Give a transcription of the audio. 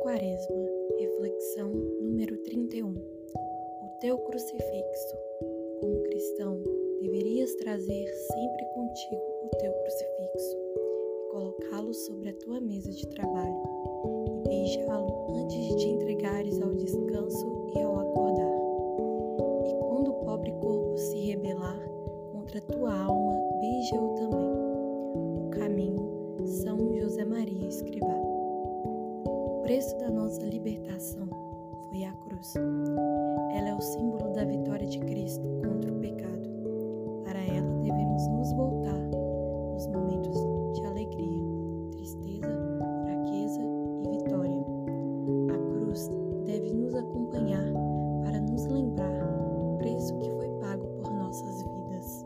Quaresma, reflexão número 31. O teu crucifixo. Como cristão, deverias trazer sempre contigo o teu crucifixo e colocá-lo sobre a tua mesa de trabalho e beijá-lo antes de te entregares ao descanso e ao acordar. E quando o pobre corpo se rebelar contra a tua alma, beija-o também. O caminho, São José Maria Escrivá preço da nossa libertação foi a cruz. Ela é o símbolo da vitória de Cristo contra o pecado. Para ela devemos nos voltar nos momentos de alegria, tristeza, fraqueza e vitória. A cruz deve nos acompanhar para nos lembrar do preço que foi pago por nossas vidas.